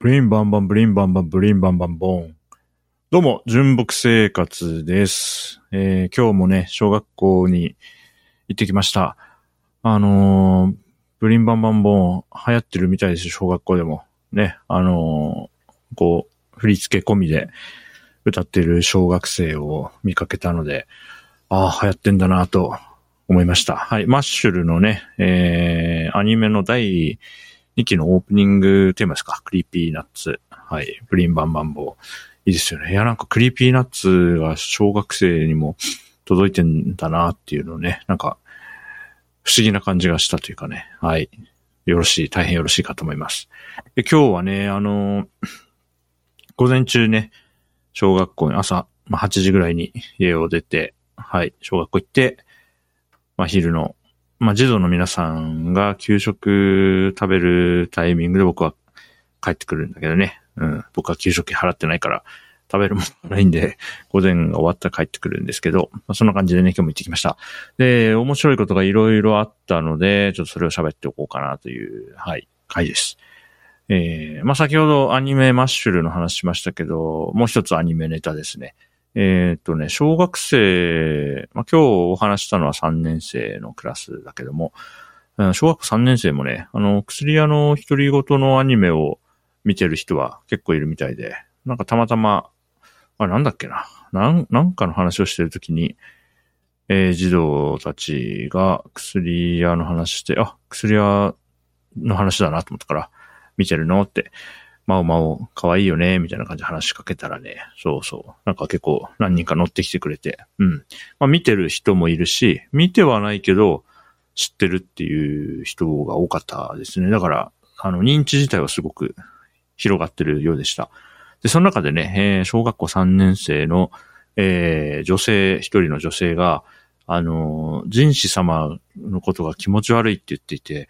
ブリンバンバン、ブリンバンバン、ブリンバンバンボーン。どうも、純木生活です。えー、今日もね、小学校に行ってきました。あのー、ブリンバンバンボーン流行ってるみたいですよ、小学校でも。ね、あのー、こう、振り付け込みで歌ってる小学生を見かけたので、ああ、流行ってんだなと思いました。はい、マッシュルのね、えー、アニメの第2期のオープニングテーマですか？ Creepy Nuts。はい。 Bling-Bang-Bang-Born。いいですよね。いや、なんか Creepy Nuts が小学生にも届いてんだなっていうのね、なんか不思議な感じがしたというかね。はい。よろしい、大変よろしいかと思います。で今日はね、あの午前中ね、小学校に朝、まあ、8時ぐらいに家を出て、はい、小学校行って、まあ、昼のまあ、児童の皆さんが給食食べるタイミングで僕は帰ってくるんだけどね。うん。僕は給食費払ってないから食べるものがないんで、午前が終わったら帰ってくるんですけど、まあ、そんな感じでね、今日も行ってきました。で、面白いことがいろいろあったので、ちょっとそれを喋っておこうかなという、はい、回です。えー、まあ、先ほどアニメマッシュルの話しましたけど、もう一つアニメネタですね。えっ、とね、小学生、まあ、今日お話したのは3年生のクラスだけども、小学校3年生もね、あの、薬屋の独り言のアニメを見てる人は結構いるみたいで、なんかたまたま、あれなんだっけな、なん、なんかの話をしてるときに、えー児童たちが薬屋の話して、あ、薬屋の話だなと思ったから、見てるのって、まおまお、可愛いよね、みたいな感じで話しかけたらね、そうそう。なんか結構何人か乗ってきてくれて、うん。まあ見てる人もいるし、見てはないけど、知ってるっていう人が多かったですね。だから、あの、認知自体はすごく広がってるようでした。で、その中でね、えー小学校3年生の、えー女性、一人の女性が、あのー、人子様のことが気持ち悪いって言っていて、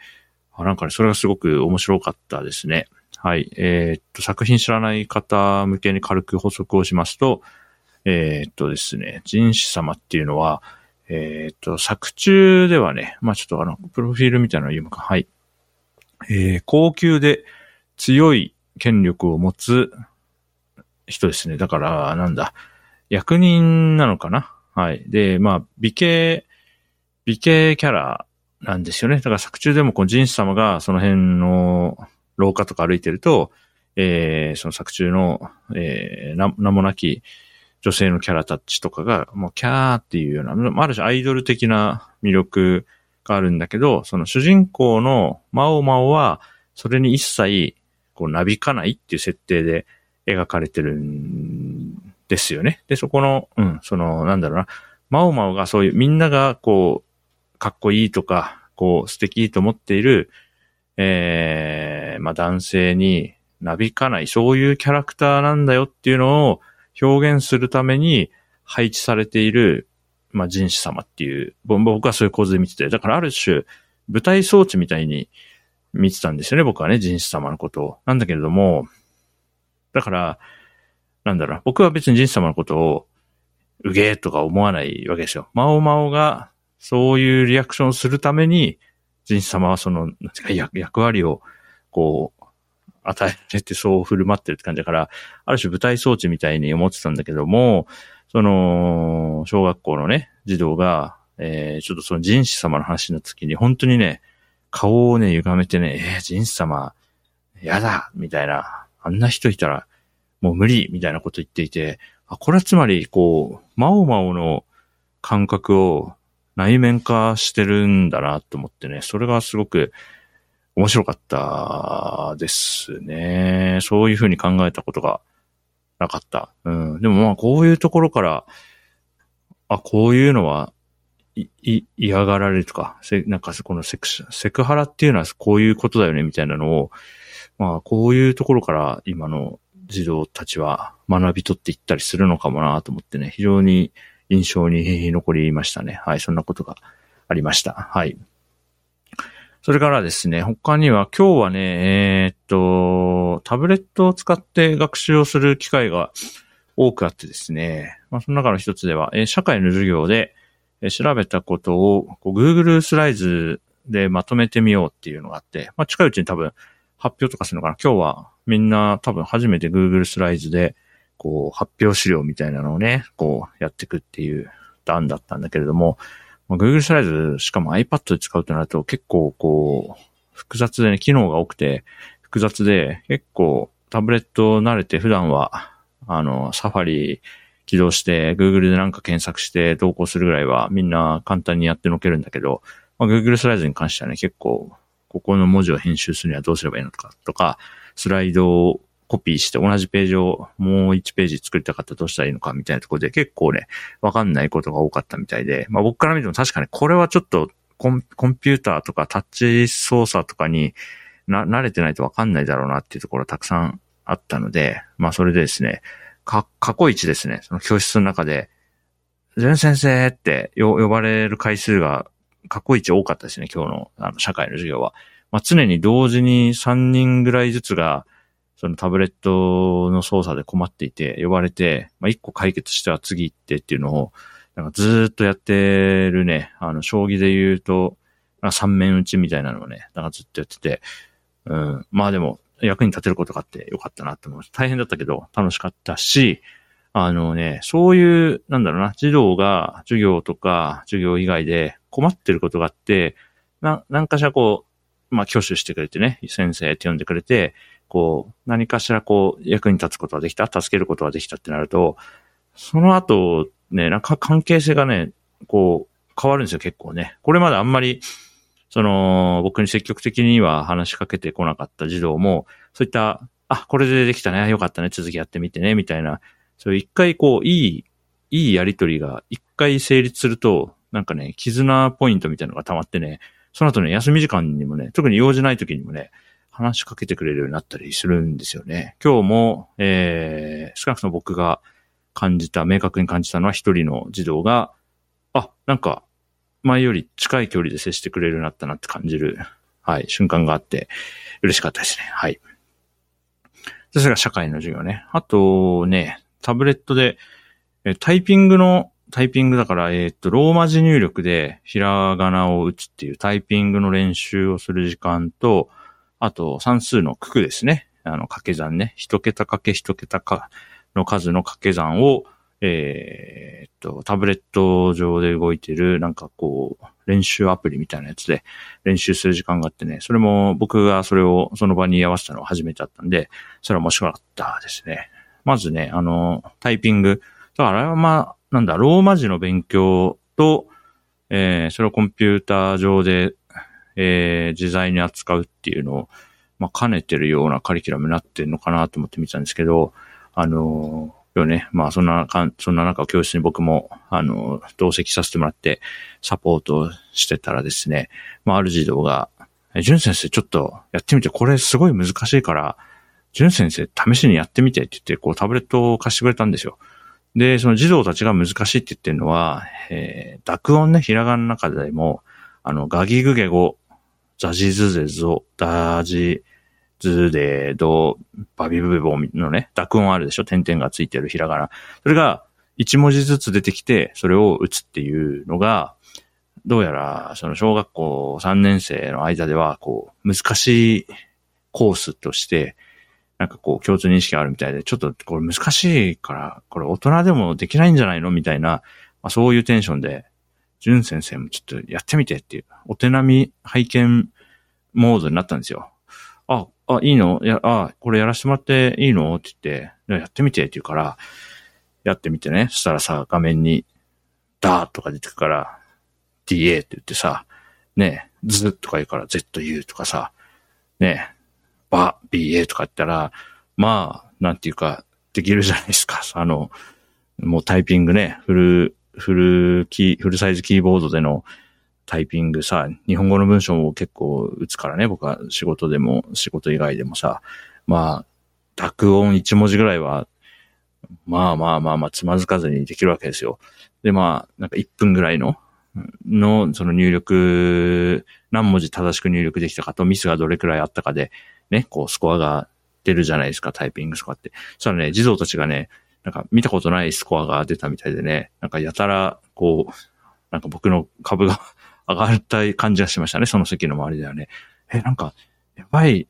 あなんかね、それがすごく面白かったですね。はい。えーっと、作品知らない方向けに軽く補足をしますと、えーっとですね、人子様っていうのは、えーっと、作中ではね、まあちょっとあの、プロフィールみたいなのを読むか。はい。えー高級で強い権力を持つ人ですね。だから、なんだ、役人なのかなはい。で、まあ、美形、美形キャラなんですよね。だから作中でもこう、人子様がその辺の廊下とか歩いてると、えーその作中の、えー名もなき女性のキャラたちとかが、もうキャーっていうような、ある種アイドル的な魅力があるんだけど、その主人公のマオマオは、それに一切、こう、なびかないっていう設定で描かれてるんですよね。で、そこの、うん、その、なんだろうな、マオマオがそういう、みんなが、こう、かっこいいとか、こう、素敵と思っている、えー、まあ、男性になびかない、そういうキャラクターなんだよっていうのを表現するために配置されている、まあ、人子様っていう、僕はそういう構図で見てて、だからある種、舞台装置みたいに見てたんですよね、僕はね、人子様のことを。なんだけれども、だから、なんだろう、僕は別に人子様のことを、うげーとか思わないわけですよ。マオマオが、そういうリアクションをするために、人子様はその、なんていうか役割を、こう、与えられてそう振る舞ってるって感じだから、ある種舞台装置みたいに思ってたんだけども、その、小学校のね、児童が、えー、ちょっとその人子様の話の時に、本当にね、顔をね、歪めてね、えー、人子様、やだみたいな、あんな人いたら、もう無理みたいなこと言っていて、あ、これはつまり、こう、マオマオの感覚を内面化してるんだなと思ってね、それがすごく面白かったですね。そういうふうに考えたことがなかった。うん。でもまあ、こういうところから、あ、こういうのは、い、嫌がられるとか、せ、なんかこのセクシ、セクハラっていうのはこういうことだよね、みたいなのを、まあ、こういうところから今の児童たちは学び取っていったりするのかもなと思ってね、非常に印象に残りましたね。はい、そんなことがありました。はい。それからですね、他には今日はね、えーっと、タブレットを使って学習をする機会が多くあってですね、まあ、その中の一つでは、えー社会の授業で、えー調べたことをこう Google スライズでまとめてみようっていうのがあって、まあ、近いうちに多分発表とかするのかな今日はみんな多分初めて Google スライズで、こう、発表資料みたいなのをね、こう、やっていくっていう段だったんだけれども、まあ、Google スライズ、しかも iPad で使うとなると結構こう、複雑でね、機能が多くて、複雑で、結構タブレット慣れて普段は、あの、サファリ起動して、Google でなんか検索して投稿するぐらいはみんな簡単にやってのけるんだけど、まあ、Google スライドに関してはね、結構、ここの文字を編集するにはどうすればいいのかとか、スライドをコピーして同じページをもう1ページ作りたかったらどうしたらいいのかみたいなところで結構ね、わかんないことが多かったみたいで、まあ僕から見ても確かにこれはちょっとコンピューターとかタッチ操作とかにな、慣れてないとわかんないだろうなっていうところたくさんあったので、まあそれでですね、か、過去一ですね、その教室の中で、全先生って呼ばれる回数が過去一多かったですね、今日のあの社会の授業は。まあ、常に同時に3人ぐらいずつが、そのタブレットの操作で困っていて、呼ばれて、まあ、1個解決しては次行ってっていうのを、なんかずっとやってるね、あの、将棋で言うと、三面打ちみたいなのをね、なんかずっとやってて、うん、まあでも、役に立てることがあってよかったなって思う。大変だったけど楽しかったし、あのね、そういう、なんだろうな、児童が授業とか授業以外で困ってることがあって、な、なんかしらこう、まあ、挙手してくれてね、先生って呼んでくれて、こう、何かしらこう、役に立つことができた、助けることができたってなると、その後、ね、なんか関係性がね、こう、変わるんですよ、結構ね。これまであんまり、その、僕に積極的には話しかけてこなかった児童も、そういった、あ、これでできたね、よかったね、続きやってみてね、みたいな、そういう一回こう、いい、いいやりとりが一回成立すると、なんかね、絆ポイントみたいなのが溜まってね、その後ね、休み時間にもね、特に用事ない時にもね、話しかけてくれるようになったりするんですよね。今日も、えー、少なくとも僕が感じた、明確に感じたのは一人の児童が、あ、なんか、前より近い距離で接してくれるようになったなって感じる、はい、瞬間があって、嬉しかったですね。はい。それが社会の授業ね。あとね、タブレットで、えタイピングの、タイピングだから、えっ、と、ローマ字入力でひらがなを打つっていうタイピングの練習をする時間と、あと算数の九九ですね。あの、掛け算ね。一桁かけ一桁かの数の掛け算を、えー、っと、タブレット上で動いてる、なんかこう、練習アプリみたいなやつで練習する時間があってね、それも僕がそれをその場に合わせたのを初めてだったんで、それは面白かったですね。まずね、あの、タイピング。だからあれはまあ、なんだ、ローマ字の勉強と、えー、それをコンピューター上で、えー、自在に扱うっていうのを、まあ、兼ねてるようなカリキュラムになってるのかなと思って見てたんですけど、あのよね。まあ、そんなかん、そんな中、教室に僕も、あの、同席させてもらって、サポートしてたらですね、まあ、ある児童が、え、淳先生、ちょっとやってみて、これすごい難しいから、淳先生、試しにやってみてって言って、こう、タブレットを貸してくれたんですよ。で、その児童たちが難しいって言ってるのは、えー、濁音ね、ひらがなの中でも、あの、ガギグゲゴ、ザジズゼゾ、ダジ、ズで、ド、バビブベボのね、濁音あるでしょ？点々がついてるひらがな。それが一文字ずつ出てきて、それを打つっていうのが、どうやら、その小学校3年生の間では、こう、難しいコースとして、なんかこう、共通認識があるみたいで、ちょっとこれ難しいから、これ大人でもできないんじゃないの？みたいな、まあ、そういうテンションで、淳先生もちょっとやってみてっていう、お手並み拝見モードになったんですよ。あ、あ、いいの？や、あ、これやらせてもらっていいの？って言って、やってみてって言うから、やってみてね。そしたらさ、画面に、ダーとか出てくから、DA って言ってさ、ね、ズとか言うから ZU とかさ、ね、バ、BA とか言ったら、まあ、なんていうか、できるじゃないですか。あの、もうタイピングね、フル、フルキー、フルサイズキーボードでのタイピングさ、日本語の文章も結構打つからね、僕は仕事でも、仕事以外でもさ、まあ、濁音1文字ぐらいは、まあまあまあまあ、つまずかずにできるわけですよ。で、まあ、なんか1分ぐらいの、の、その入力、何文字正しく入力できたかと、ミスがどれくらいあったかで、ね、こう、スコアが出るじゃないですか、タイピングスコアって。そしたらね、児童たちがね、なんか見たことないスコアが出たみたいでね、なんかやたら、こう、なんか僕の株が上がった感じがしましたね、その席の周りではね。え、なんか、やばい、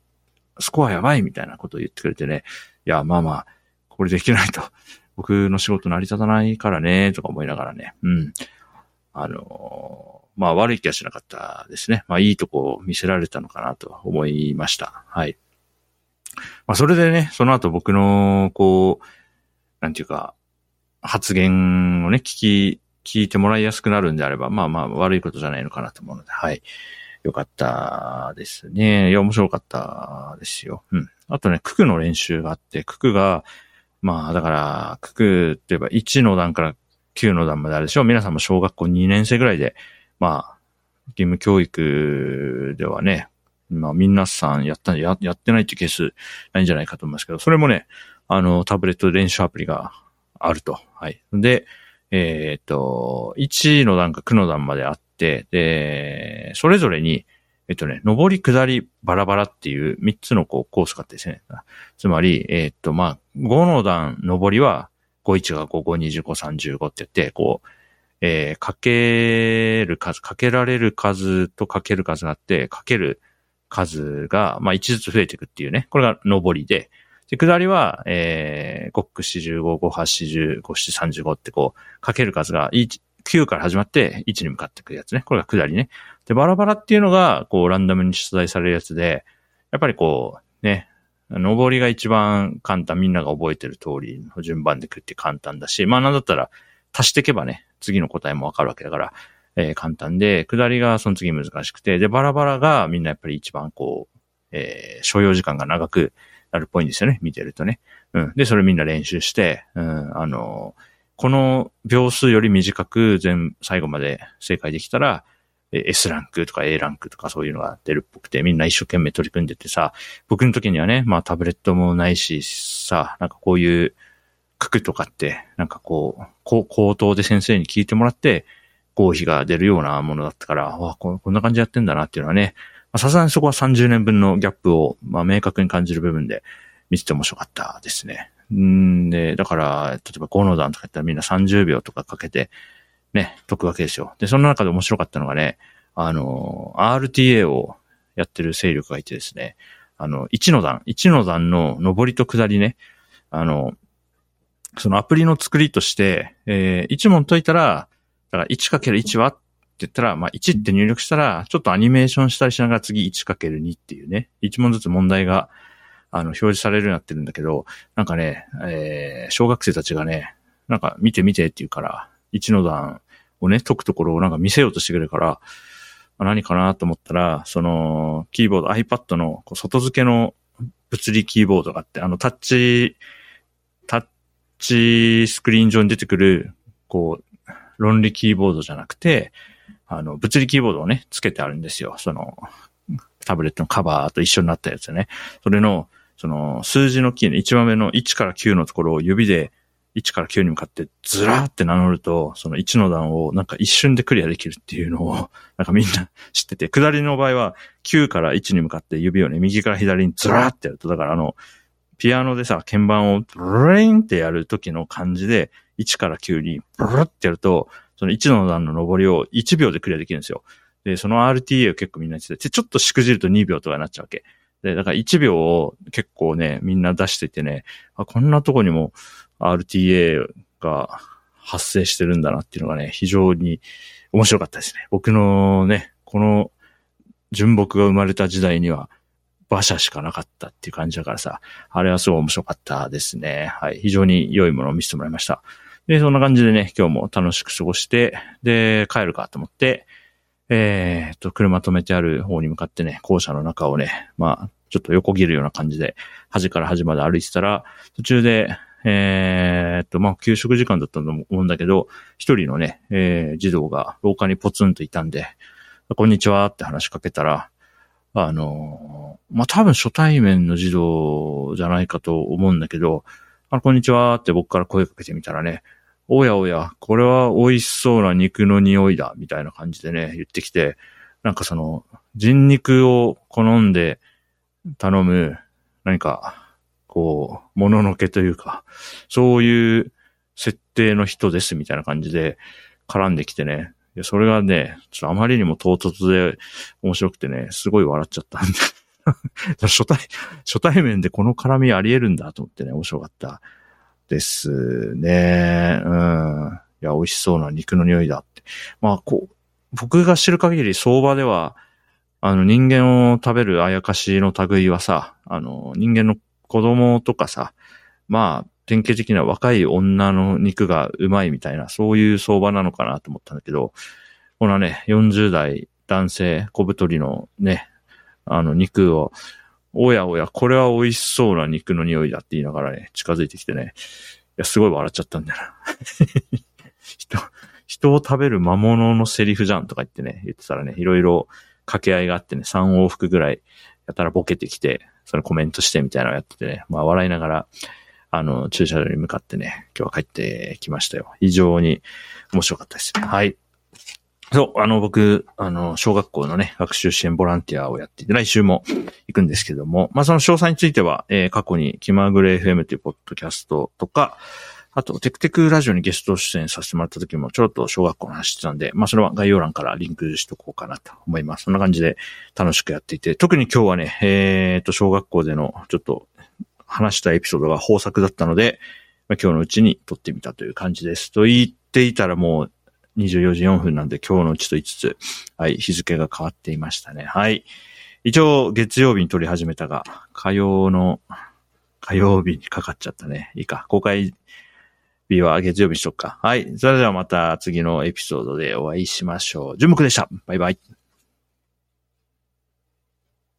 スコアやばいみたいなことを言ってくれてね、いや、まあまあ、これできないと、僕の仕事成り立たないからね、とか思いながらね、うん。あのー、まあ悪い気はしなかったですね。まあいいとこを見せられたのかなと思いました。はい。まあそれでね、その後僕の、こう、なんていうか、発言をね、聞き、聞いてもらいやすくなるんであれば、まあまあ悪いことじゃないのかなと思うので、はい。よかったですね。いや、面白かったですよ。うん。あとね、九九の練習があって、九九が、まあ、だから、九九って言えば1の段から9の段まであるでしょ皆さんも小学校2年生ぐらいで、まあ、義務教育ではね、まあ、皆さんやったや、やってないってケースないんじゃないかと思いますけど、それもね、あの、タブレット練習アプリがあると。はい。で、えっ、と、1の段か9の段まであって、で、それぞれに、えっとね、上り下りバラバラっていう3つのこうコースがあってですね。つまり、えっと、まあ、5の段上りは、51が5、5、25、35って言って、こう、えー、かける数、かけられる数とかける数があって、かける数が、まあ、1ずつ増えていくっていうね。これが上りで、で、下りは、えー、5、9、45、5、8、45、7、35ってこう、かける数が9から始まって1に向かっていくやつね。これが下りね。で、バラバラっていうのが、こう、ランダムに出題されるやつで、やっぱりこう、ね、上りが一番簡単、みんなが覚えてる通りの順番でくって簡単だし、まあなんだったら足していけばね、次の答えもわかるわけだから、えー、簡単で、下りがその次難しくて、で、バラバラがみんなやっぱり一番こう、えー、所要時間が長くなるっぽいんですよね、見てるとね。うん。で、それみんな練習して、うん、あの、この秒数より短く全、最後まで正解できたら、S ランクとか A ランクとかそういうのが出るっぽくて、みんな一生懸命取り組んでてさ、僕の時にはね、まあタブレットもないしさ、なんかこういう区区とかって、なんかこう、口頭で先生に聞いてもらって、合否が出るようなものだったから、わこんな感じやってんだなっていうのはね、さすがにそこは30年分のギャップを、まあ、明確に感じる部分で見てて面白かったですね。んで、だから、例えば5の段とかやったらみんな30秒とかかけて、ね、解くわけですよ。で、その中で面白かったのがね、あの、RTA をやってる勢力がいてですね、あの、1の段、1の段の上りと下りね、あの、そのアプリの作りとして、えー、1問解いたら、だから 1×1 はっって言ったら、まあ1って入力したら、ちょっとアニメーションしたりしながら次 1×2 っていうね、1問ずつ問題が、あの、表示されるようになってるんだけど、なんかね、えー、小学生たちがね、なんか見て見てって言うから、1の段をね、解くところをなんか見せようとしてくれるから、何かなと思ったら、その、キーボード、iPad の外付けの物理キーボードがあって、あの、タッチ、タッチスクリーン上に出てくる、こう、論理キーボードじゃなくて、あの、物理キーボードをね、つけてあるんですよ。その、タブレットのカバーと一緒になったやつね。それの、その、数字のキーの一番目の1から9のところを指で1から9に向かってずらーって名乗ると、その1の段をなんか一瞬でクリアできるっていうのを、なんかみんな知ってて、下りの場合は9から1に向かって指をね、右から左にずらーってやると、だからあの、ピアノでさ、鍵盤をブレインってやる時の感じで、1から9にブルってやると、その1の段の上りを1秒でクリアできるんですよ。で、その RTA を結構みんな言ってて、ちょっとしくじると2秒とかになっちゃうわけ。で、だから1秒を結構ね、みんな出しててね、あ、こんなとこにも RTA が発生してるんだなっていうのがね、非常に面白かったですね。僕のね、この純木が生まれた時代には馬車しかなかったっていう感じだからさ、あれはすごい面白かったですね。はい。非常に良いものを見せてもらいました。で、そんな感じでね、今日も楽しく過ごして、で、帰るかと思って、えー、っと、車止めてある方に向かってね、校舎の中をね、まあ、ちょっと横切るような感じで、端から端まで歩いてたら、途中で、えー、っと、まあ、給食時間だったと思うんだけど、一人のね、えー、児童が廊下にポツンといたんで、こんにちはって話しかけたら、あの、まあ、多分初対面の児童じゃないかと思うんだけど、あこんにちはって僕から声かけてみたらね、おやおや、これは美味しそうな肉の匂いだ、みたいな感じでね、言ってきて、なんかその、人肉を好んで頼む、何か、こう、もののけというか、そういう設定の人ですみたいな感じで絡んできてね。それがね、ちょっとあまりにも唐突で面白くてね、すごい笑っちゃったんで 初対、初対面でこの絡みあり得るんだと思ってね、面白かったですね。うん。いや、美味しそうな肉の匂いだって。まあ、こう、僕が知る限り相場では、あの人間を食べるあやかしの類はさ、あの人間の子供とかさ、まあ、典型的な若い女の肉がうまいみたいな、そういう相場なのかなと思ったんだけど、このね、40代男性小太りのね、あの肉を、おやおや、これは美味しそうな肉の匂いだって言いながらね、近づいてきてね、いや、すごい笑っちゃったんだよな。人、人を食べる魔物のセリフじゃんとか言ってね、言ってたらね、いろいろ掛け合いがあってね、3往復ぐらいやったらボケてきて、それコメントしてみたいなのをやっててね、まあ笑いながら、あの、駐車場に向かってね、今日は帰ってきましたよ。非常に面白かったです。はい。そう、あの、僕、あの、小学校のね、学習支援ボランティアをやっていて、来週も行くんですけども、まあ、その詳細については、えー、過去に気まぐれ FM というポッドキャストとか、あと、テクテクラジオにゲスト出演させてもらった時も、ちょっと小学校の話してたんで、まあ、それは概要欄からリンクしとこうかなと思います。そんな感じで楽しくやっていて、特に今日はね、えっ、と、小学校での、ちょっと、話したエピソードが豊作だったので、まあ、今日のうちに撮ってみたという感じです。と言っていたらもう24時4分なんで今日のうちと言いつつ、はい、日付が変わっていましたね。はい。一応月曜日に撮り始めたが、火曜の、火曜日にかかっちゃったね。いいか。公開日は月曜日にしとくか。はい。それではまた次のエピソードでお会いしましょう。純木でした。バイバイ。